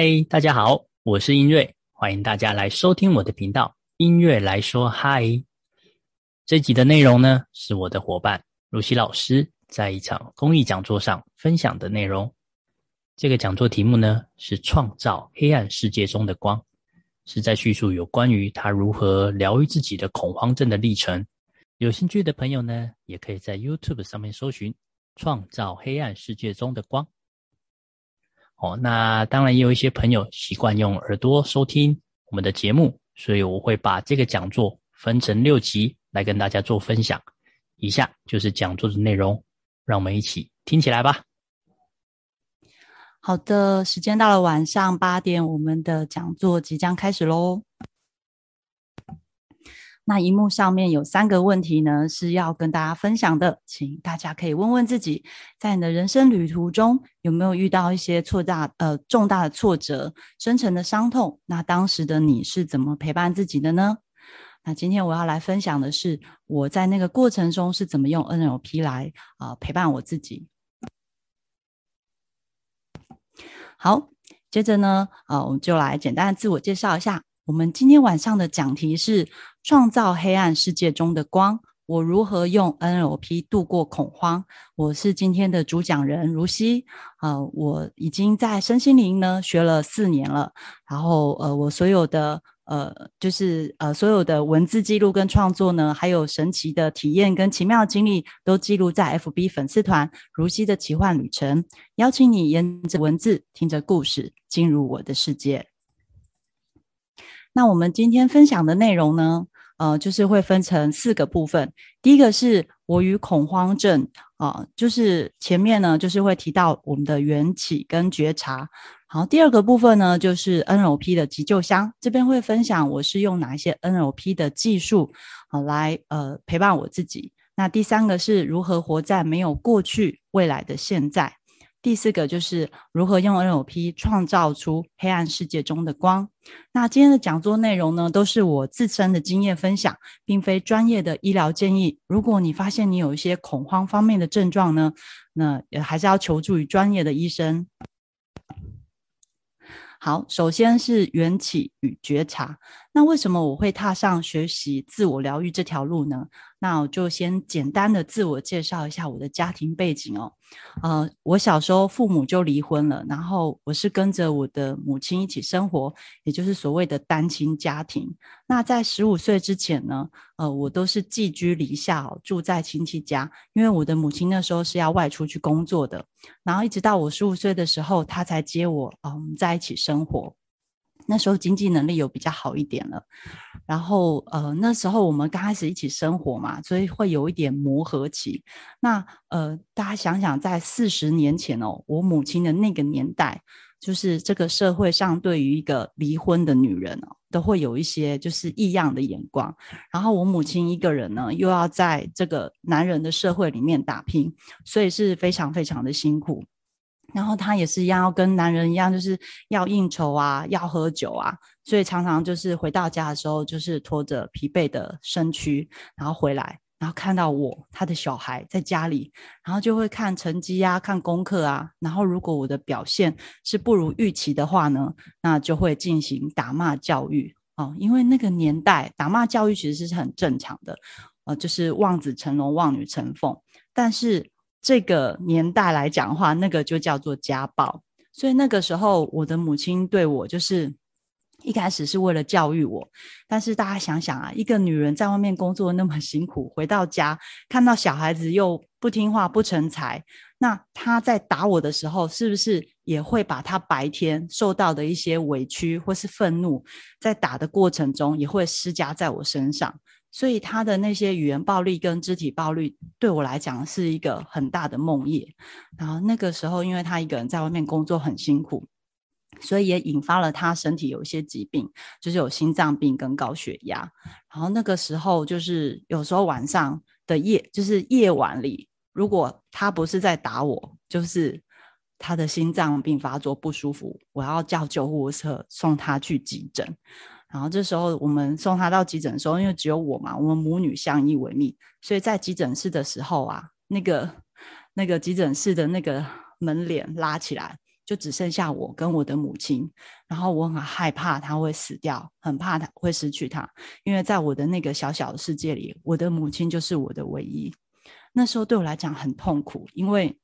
嗨，大家好，我是音瑞，欢迎大家来收听我的频道。音乐来说嗨，这集的内容呢，是我的伙伴露西老师在一场公益讲座上分享的内容。这个讲座题目呢是“创造黑暗世界中的光”，是在叙述有关于他如何疗愈自己的恐慌症的历程。有兴趣的朋友呢，也可以在 YouTube 上面搜寻“创造黑暗世界中的光”。哦，那当然也有一些朋友习惯用耳朵收听我们的节目，所以我会把这个讲座分成六集来跟大家做分享。以下就是讲座的内容，让我们一起听起来吧。好的，时间到了晚上八点，我们的讲座即将开始喽。那荧幕上面有三个问题呢，是要跟大家分享的，请大家可以问问自己，在你的人生旅途中有没有遇到一些挫大呃重大的挫折、深沉的伤痛？那当时的你是怎么陪伴自己的呢？那今天我要来分享的是我在那个过程中是怎么用 NLP 来啊陪伴我自己。好，接着呢，呃，我们就来简单的自我介绍一下。我们今天晚上的讲题是创造黑暗世界中的光。我如何用 NLP 度过恐慌？我是今天的主讲人如熙。呃，我已经在身心灵呢学了四年了。然后，呃，我所有的。呃，就是呃，所有的文字记录跟创作呢，还有神奇的体验跟奇妙经历，都记录在 FB 粉丝团“如溪的奇幻旅程”，邀请你沿着文字，听着故事，进入我的世界。那我们今天分享的内容呢，呃，就是会分成四个部分。第一个是我与恐慌症啊，就是前面呢，就是会提到我们的缘起跟觉察。好，第二个部分呢，就是 NLP 的急救箱，这边会分享我是用哪一些 NLP 的技术，好来呃陪伴我自己。那第三个是如何活在没有过去、未来的现在。第四个就是如何用 NLP 创造出黑暗世界中的光。那今天的讲座内容呢，都是我自身的经验分享，并非专业的医疗建议。如果你发现你有一些恐慌方面的症状呢，那也还是要求助于专业的医生。好，首先是缘起与觉察。那为什么我会踏上学习自我疗愈这条路呢？那我就先简单的自我介绍一下我的家庭背景哦。呃，我小时候父母就离婚了，然后我是跟着我的母亲一起生活，也就是所谓的单亲家庭。那在十五岁之前呢，呃，我都是寄居篱下，住在亲戚家，因为我的母亲那时候是要外出去工作的。然后一直到我十五岁的时候，她才接我，嗯，在一起生活。那时候经济能力有比较好一点了，然后呃那时候我们刚开始一起生活嘛，所以会有一点磨合期。那呃大家想想，在四十年前哦，我母亲的那个年代，就是这个社会上对于一个离婚的女人哦，都会有一些就是异样的眼光。然后我母亲一个人呢，又要在这个男人的社会里面打拼，所以是非常非常的辛苦。然后他也是一样，要跟男人一样，就是要应酬啊，要喝酒啊，所以常常就是回到家的时候，就是拖着疲惫的身躯，然后回来，然后看到我他的小孩在家里，然后就会看成绩啊，看功课啊，然后如果我的表现是不如预期的话呢，那就会进行打骂教育哦，因为那个年代打骂教育其实是很正常的，呃，就是望子成龙，望女成凤，但是。这个年代来讲的话，那个就叫做家暴。所以那个时候，我的母亲对我就是一开始是为了教育我。但是大家想想啊，一个女人在外面工作那么辛苦，回到家看到小孩子又不听话、不成才，那她在打我的时候，是不是也会把她白天受到的一些委屈或是愤怒，在打的过程中也会施加在我身上？所以他的那些语言暴力跟肢体暴力，对我来讲是一个很大的梦魇。然后那个时候，因为他一个人在外面工作很辛苦，所以也引发了他身体有一些疾病，就是有心脏病跟高血压。然后那个时候，就是有时候晚上的夜，就是夜晚里，如果他不是在打我，就是他的心脏病发作不舒服，我要叫救护车送他去急诊。然后这时候我们送他到急诊的时候，因为只有我嘛，我们母女相依为命，所以在急诊室的时候啊，那个那个急诊室的那个门帘拉起来，就只剩下我跟我的母亲，然后我很害怕他会死掉，很怕他会失去他，因为在我的那个小小的世界里，我的母亲就是我的唯一。那时候对我来讲很痛苦，因为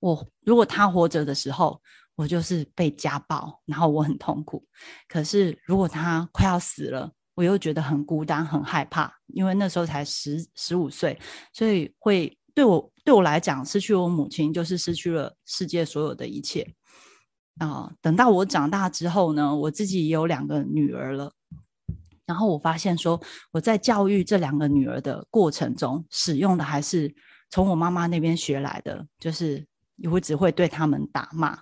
我如果他活着的时候，我就是被家暴，然后我很痛苦；可是如果他快要死了，我又觉得很孤单、很害怕，因为那时候才十十五岁，所以会对我对我来讲，失去我母亲就是失去了世界所有的一切啊！等到我长大之后呢，我自己也有两个女儿了，然后我发现说，我在教育这两个女儿的过程中，使用的还是从我妈妈那边学来的，就是我只会对他们打骂，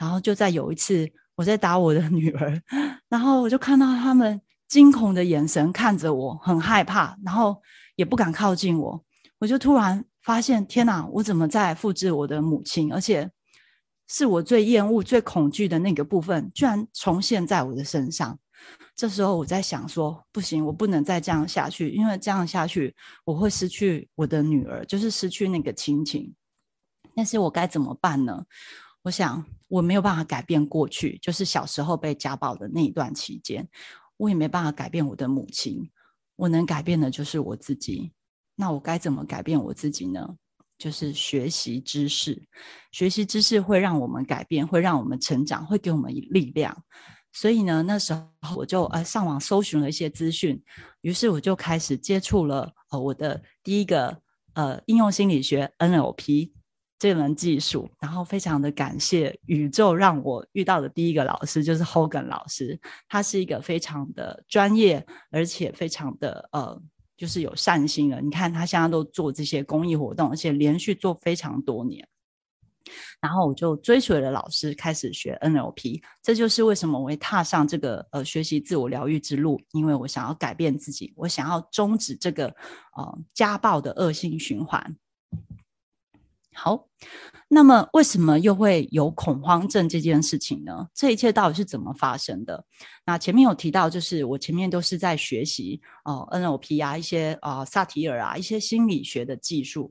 然后就在有一次我在打我的女儿，然后我就看到他们。惊恐的眼神看着我，很害怕，然后也不敢靠近我。我就突然发现，天哪！我怎么在复制我的母亲？而且是我最厌恶、最恐惧的那个部分，居然重现在我的身上。这时候我在想说，不行，我不能再这样下去，因为这样下去我会失去我的女儿，就是失去那个亲情。但是我该怎么办呢？我想我没有办法改变过去，就是小时候被家暴的那一段期间。我也没办法改变我的母亲，我能改变的就是我自己。那我该怎么改变我自己呢？就是学习知识，学习知识会让我们改变，会让我们成长，会给我们力量。所以呢，那时候我就呃上网搜寻了一些资讯，于是我就开始接触了呃我的第一个呃应用心理学 NLP。这门技术，然后非常的感谢宇宙让我遇到的第一个老师就是 Hogan 老师，他是一个非常的专业，而且非常的呃，就是有善心的。你看他现在都做这些公益活动，而且连续做非常多年。然后我就追随了老师开始学 NLP，这就是为什么我会踏上这个呃学习自我疗愈之路，因为我想要改变自己，我想要终止这个呃家暴的恶性循环。好，那么为什么又会有恐慌症这件事情呢？这一切到底是怎么发生的？那前面有提到，就是我前面都是在学习哦，NLP 啊，一些啊萨提尔啊，一些心理学的技术。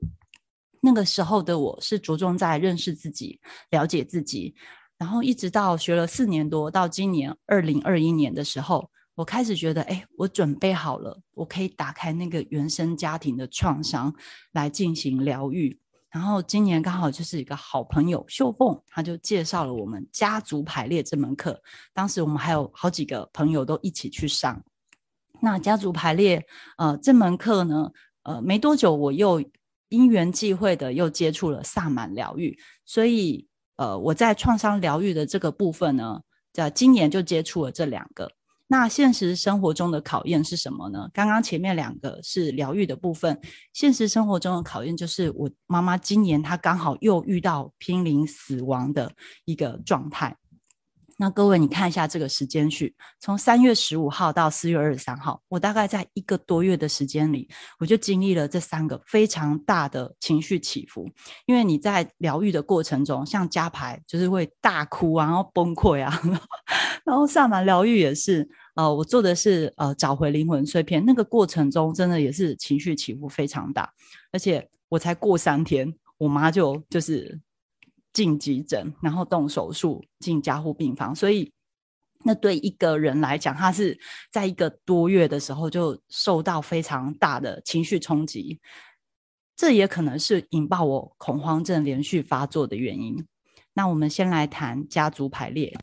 那个时候的我是着重在认识自己、了解自己，然后一直到学了四年多，到今年二零二一年的时候，我开始觉得，哎，我准备好了，我可以打开那个原生家庭的创伤来进行疗愈。然后今年刚好就是一个好朋友秀凤，他就介绍了我们家族排列这门课。当时我们还有好几个朋友都一起去上。那家族排列，呃，这门课呢，呃，没多久我又因缘际会的又接触了萨满疗愈，所以呃，我在创伤疗愈的这个部分呢，在今年就接触了这两个。那现实生活中的考验是什么呢？刚刚前面两个是疗愈的部分，现实生活中的考验就是我妈妈今年她刚好又遇到濒临死亡的一个状态。那各位，你看一下这个时间序，从三月十五号到四月二十三号，我大概在一个多月的时间里，我就经历了这三个非常大的情绪起伏。因为你在疗愈的过程中，像加牌就是会大哭啊，然后崩溃啊，然后萨满疗愈也是，呃，我做的是呃找回灵魂碎片，那个过程中真的也是情绪起伏非常大，而且我才过三天，我妈就就是。进急诊，然后动手术，进加护病房，所以那对一个人来讲，他是在一个多月的时候就受到非常大的情绪冲击，这也可能是引爆我恐慌症连续发作的原因。那我们先来谈家族排列。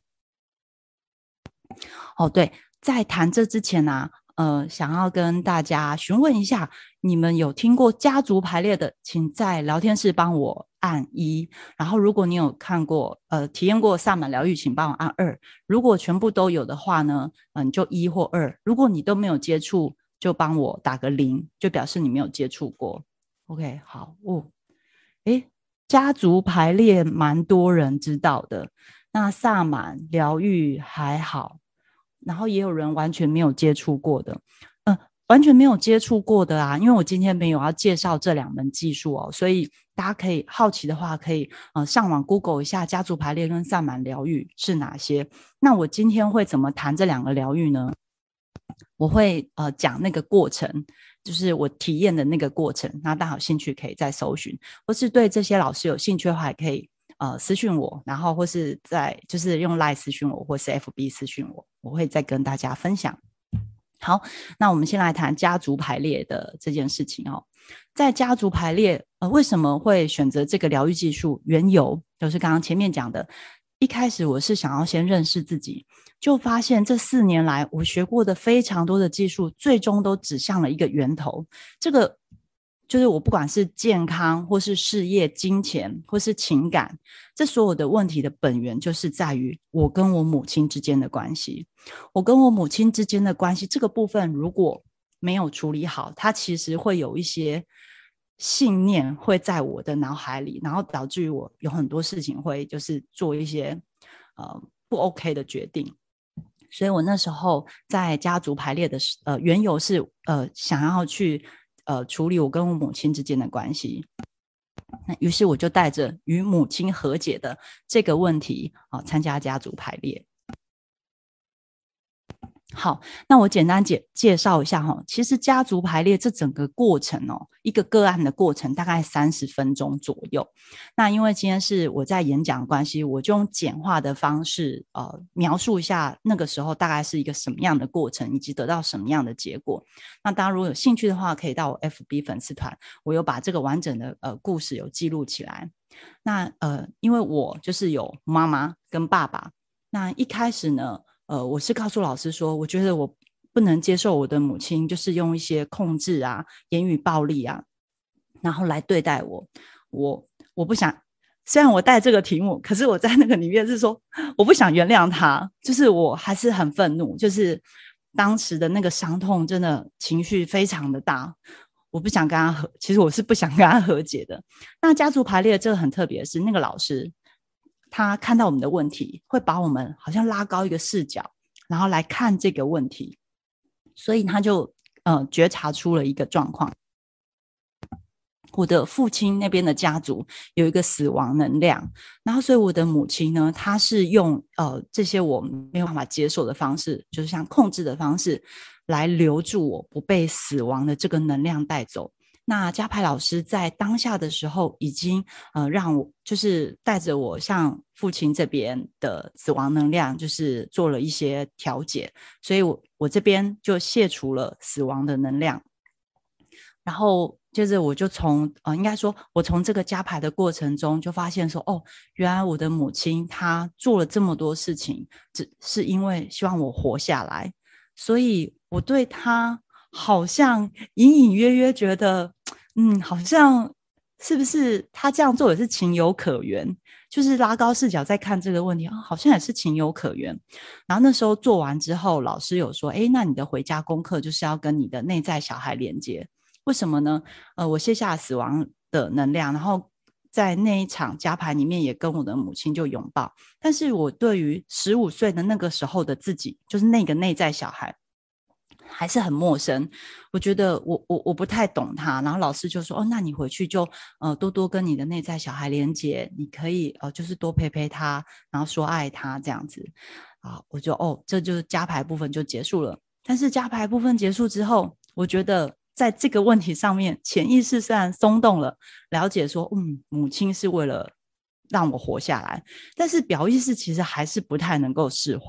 哦，对，在谈这之前呢。呃，想要跟大家询问一下，你们有听过家族排列的，请在聊天室帮我按一。然后，如果你有看过，呃，体验过萨满疗愈，请帮我按二。如果全部都有的话呢，嗯，就一或二。如果你都没有接触，就帮我打个零，就表示你没有接触过。OK，好哦。诶，家族排列蛮多人知道的，那萨满疗愈还好。然后也有人完全没有接触过的，嗯，完全没有接触过的啊，因为我今天没有要介绍这两门技术哦，所以大家可以好奇的话，可以呃上网 Google 一下家族排列跟萨满疗愈是哪些。那我今天会怎么谈这两个疗愈呢？我会呃讲那个过程，就是我体验的那个过程。那大家有兴趣可以再搜寻，或是对这些老师有兴趣的话，也可以呃私讯我，然后或是在就是用 Line 私讯我，或是 FB 私讯我，我会再跟大家分享。好，那我们先来谈家族排列的这件事情哦。在家族排列，呃，为什么会选择这个疗愈技术？缘由就是刚刚前面讲的，一开始我是想要先认识自己，就发现这四年来我学过的非常多的技术，最终都指向了一个源头。这个就是我不管是健康，或是事业、金钱，或是情感，这所有的问题的本源，就是在于我跟我母亲之间的关系。我跟我母亲之间的关系这个部分，如果没有处理好，它其实会有一些信念会在我的脑海里，然后导致于我有很多事情会就是做一些呃不 OK 的决定。所以我那时候在家族排列的时，呃，缘由是呃想要去呃处理我跟我母亲之间的关系。那于是我就带着与母亲和解的这个问题啊，参加家族排列。好，那我简单介介绍一下哈。其实家族排列这整个过程哦，一个个案的过程大概三十分钟左右。那因为今天是我在演讲的关系，我就用简化的方式呃描述一下那个时候大概是一个什么样的过程，以及得到什么样的结果。那大家如果有兴趣的话，可以到我 FB 粉丝团，我有把这个完整的呃故事有记录起来。那呃，因为我就是有妈妈跟爸爸，那一开始呢。呃，我是告诉老师说，我觉得我不能接受我的母亲就是用一些控制啊、言语暴力啊，然后来对待我。我我不想，虽然我带这个题目，可是我在那个里面是说，我不想原谅他，就是我还是很愤怒，就是当时的那个伤痛，真的情绪非常的大。我不想跟他和，其实我是不想跟他和解的。那家族排列这个很特别，是那个老师。他看到我们的问题，会把我们好像拉高一个视角，然后来看这个问题，所以他就呃觉察出了一个状况。我的父亲那边的家族有一个死亡能量，然后所以我的母亲呢，她是用呃这些我没有办法接受的方式，就是像控制的方式，来留住我不被死亡的这个能量带走。那加牌老师在当下的时候，已经呃让我就是带着我向父亲这边的死亡能量，就是做了一些调节，所以我我这边就卸除了死亡的能量，然后接着我就从呃应该说，我从这个加牌的过程中就发现说，哦，原来我的母亲她做了这么多事情，只是因为希望我活下来，所以我对她。好像隐隐约约觉得，嗯，好像是不是他这样做也是情有可原？就是拉高视角再看这个问题啊，好像也是情有可原。然后那时候做完之后，老师有说：“哎，那你的回家功课就是要跟你的内在小孩连接。为什么呢？呃，我卸下死亡的能量，然后在那一场加牌里面也跟我的母亲就拥抱。但是我对于十五岁的那个时候的自己，就是那个内在小孩。”还是很陌生，我觉得我我我不太懂他，然后老师就说：“哦，那你回去就呃多多跟你的内在小孩连接，你可以呃就是多陪陪他，然后说爱他这样子啊。”我就哦，这就是加牌部分就结束了。但是加牌部分结束之后，我觉得在这个问题上面，潜意识虽然松动了，了解说嗯，母亲是为了让我活下来，但是表意识其实还是不太能够释怀。